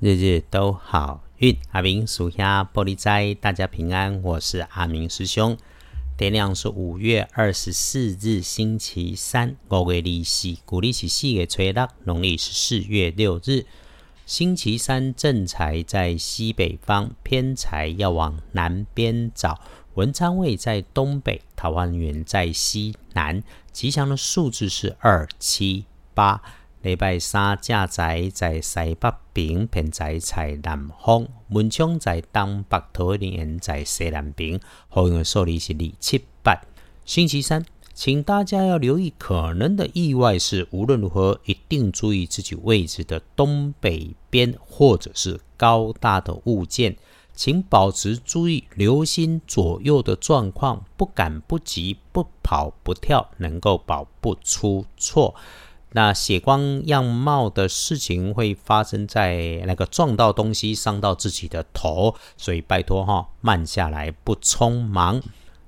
日日都好运。阿明属下玻璃斋，大家平安。我是阿明师兄。天亮是五月二十四日，星期三。五月利息，古历是四月初六，农历是四月六日。星期三正财在西北方，偏财要往南边找。文昌位在东北，桃花源在西南。吉祥的数字是二七八。礼拜三正在在西北边，偏在在南方；文昌在东北，桃园在西南边。好运的数字是二七八。星期三，请大家要留意可能的意外是，无论如何一定注意自己位置的东北边，或者是高大的物件，请保持注意，留心左右的状况，不赶不急，不跑不跳，能够保不出错。那血光样貌的事情会发生在那个撞到东西伤到自己的头，所以拜托哈，慢下来，不匆忙。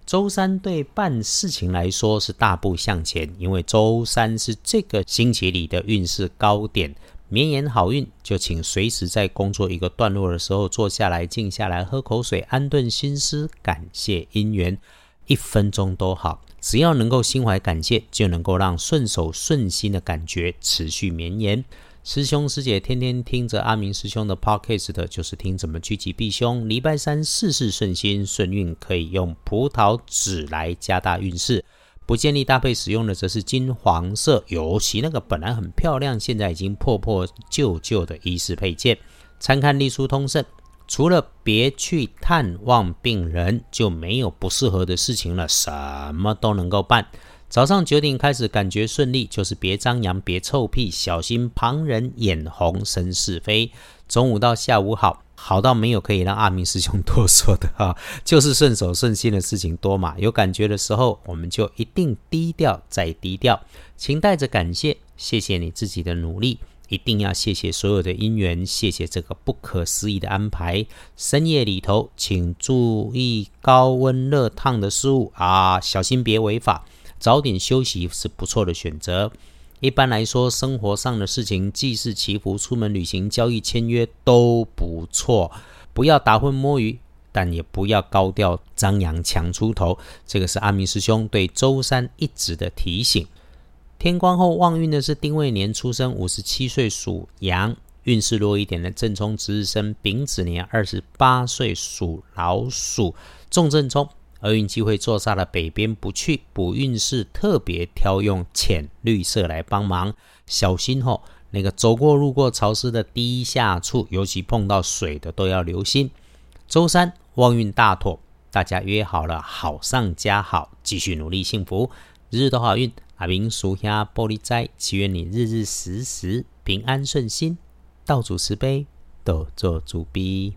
周三对办事情来说是大步向前，因为周三是这个星期里的运势高点，绵延好运。就请随时在工作一个段落的时候坐下来，静下来，喝口水，安顿心思，感谢姻缘，一分钟都好。只要能够心怀感谢，就能够让顺手顺心的感觉持续绵延。师兄师姐天天听着阿明师兄的 podcast，就是听怎么趋吉避凶。礼拜三事事顺心顺运，可以用葡萄籽来加大运势。不建议搭配使用的则是金黄色，尤其那个本来很漂亮，现在已经破破旧旧的衣饰配件。参看隶书通胜。除了别去探望病人，就没有不适合的事情了，什么都能够办。早上九点开始感觉顺利，就是别张扬，别臭屁，小心旁人眼红生是非。中午到下午好，好到没有可以让阿明师兄多说的哈，就是顺手顺心的事情多嘛。有感觉的时候，我们就一定低调再低调，请带着感谢，谢谢你自己的努力。一定要谢谢所有的因缘，谢谢这个不可思议的安排。深夜里头，请注意高温热烫的事物啊，小心别违法。早点休息是不错的选择。一般来说，生活上的事情，祭祀祈福、出门旅行、交易签约都不错。不要打混摸鱼，但也不要高调张扬抢出头。这个是阿明师兄对周三一直的提醒。天光后旺运的是丁未年出生，五十七岁属羊；运势弱一点的正冲值日生丙子年二十八岁属老鼠。重正冲，厄运机会坐煞了北边不去，补运势特别挑用浅绿色来帮忙，小心吼，那个走过路过潮湿的低下处，尤其碰到水的都要留心。周三旺运大妥，大家约好了好上加好，继续努力幸福，日日都好运。阿明属下玻璃斋，祈愿你日日时时平安顺心，道主慈悲，多做主逼。